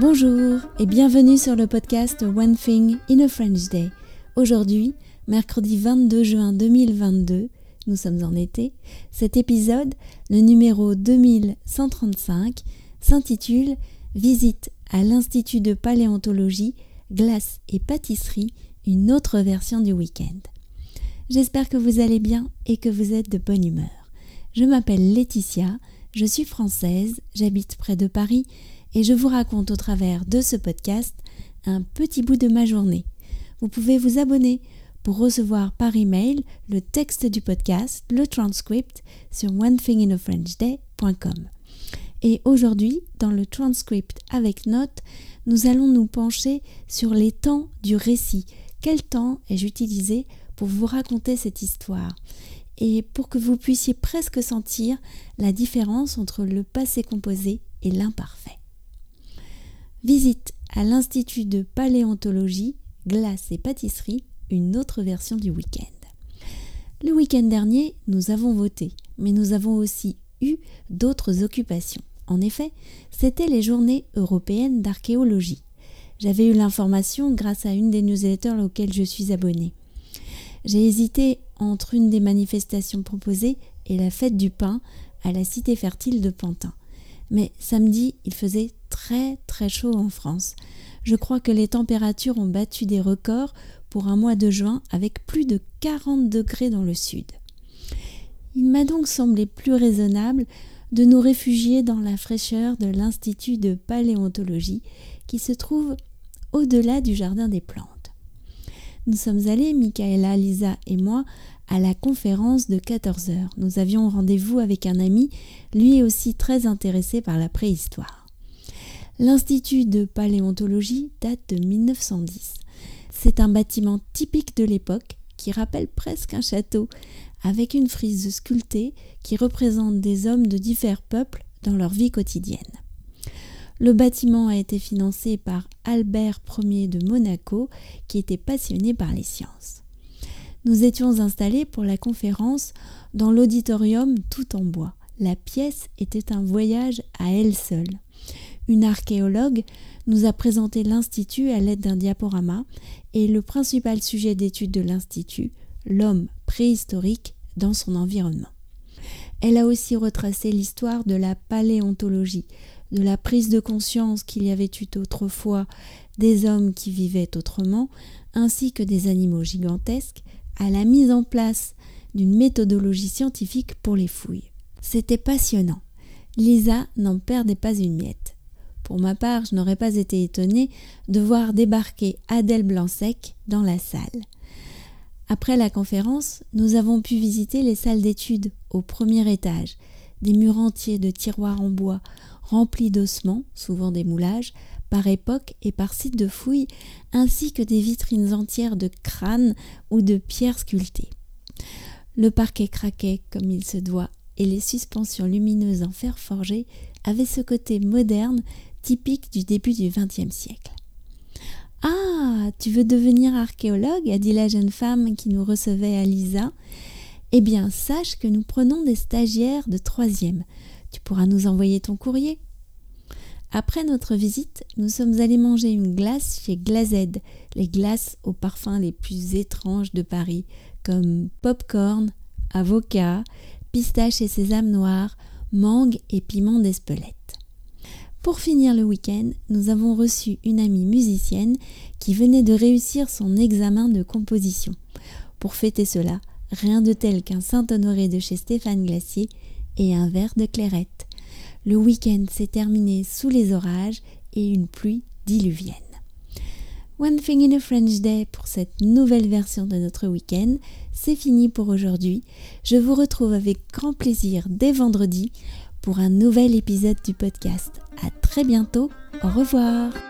Bonjour et bienvenue sur le podcast One Thing in a French Day. Aujourd'hui, mercredi 22 juin 2022, nous sommes en été, cet épisode, le numéro 2135, s'intitule Visite à l'Institut de paléontologie, glace et pâtisserie, une autre version du week-end. J'espère que vous allez bien et que vous êtes de bonne humeur. Je m'appelle Laetitia, je suis française, j'habite près de Paris et je vous raconte au travers de ce podcast un petit bout de ma journée. Vous pouvez vous abonner pour recevoir par email le texte du podcast, le transcript sur onethinginafrenchday.com. Et aujourd'hui, dans le transcript avec notes, nous allons nous pencher sur les temps du récit. Quel temps ai-je utilisé pour vous raconter cette histoire? Et pour que vous puissiez presque sentir la différence entre le passé composé et l'imparfait. Visite à l'Institut de paléontologie, glace et pâtisserie, une autre version du week-end. Le week-end dernier, nous avons voté, mais nous avons aussi eu d'autres occupations. En effet, c'était les journées européennes d'archéologie. J'avais eu l'information grâce à une des newsletters auxquelles je suis abonnée. J'ai hésité entre une des manifestations proposées et la fête du pain à la cité fertile de Pantin. Mais samedi, il faisait très très chaud en France. Je crois que les températures ont battu des records pour un mois de juin avec plus de 40 degrés dans le sud. Il m'a donc semblé plus raisonnable de nous réfugier dans la fraîcheur de l'Institut de paléontologie qui se trouve au-delà du Jardin des plantes. Nous sommes allés, Michaela, Lisa et moi, à la conférence de 14 heures. Nous avions rendez-vous avec un ami, lui aussi très intéressé par la préhistoire. L'Institut de paléontologie date de 1910. C'est un bâtiment typique de l'époque qui rappelle presque un château, avec une frise sculptée qui représente des hommes de divers peuples dans leur vie quotidienne. Le bâtiment a été financé par Albert Ier de Monaco, qui était passionné par les sciences. Nous étions installés pour la conférence dans l'auditorium tout en bois. La pièce était un voyage à elle seule. Une archéologue nous a présenté l'Institut à l'aide d'un diaporama et le principal sujet d'étude de l'Institut, l'homme préhistorique dans son environnement. Elle a aussi retracé l'histoire de la paléontologie, de la prise de conscience qu'il y avait eu autrefois des hommes qui vivaient autrement, ainsi que des animaux gigantesques, à la mise en place d'une méthodologie scientifique pour les fouilles. C'était passionnant. Lisa n'en perdait pas une miette. Pour ma part, je n'aurais pas été étonnée de voir débarquer Adèle Blanc-Sec dans la salle. Après la conférence, nous avons pu visiter les salles d'études au premier étage, des murs entiers de tiroirs en bois remplis d'ossements, souvent des moulages, par époque et par site de fouilles, ainsi que des vitrines entières de crânes ou de pierres sculptées. Le parquet craquait comme il se doit, et les suspensions lumineuses en fer forgé avaient ce côté moderne typique du début du XXe siècle. Ah, tu veux devenir archéologue? a dit la jeune femme qui nous recevait à Lisa. Eh bien, sache que nous prenons des stagiaires de troisième. Tu pourras nous envoyer ton courrier. Après notre visite, nous sommes allés manger une glace chez Glazed, les glaces aux parfums les plus étranges de Paris, comme popcorn, avocat, pistache et sésame noir, mangue et piment d'Espelette. Pour finir le week-end, nous avons reçu une amie musicienne qui venait de réussir son examen de composition. Pour fêter cela, rien de tel qu'un Saint-Honoré de chez Stéphane Glacier et un verre de clairette. Le week-end s'est terminé sous les orages et une pluie diluvienne. One Thing in a French Day pour cette nouvelle version de notre week-end. C'est fini pour aujourd'hui. Je vous retrouve avec grand plaisir dès vendredi pour un nouvel épisode du podcast. À très bientôt. Au revoir.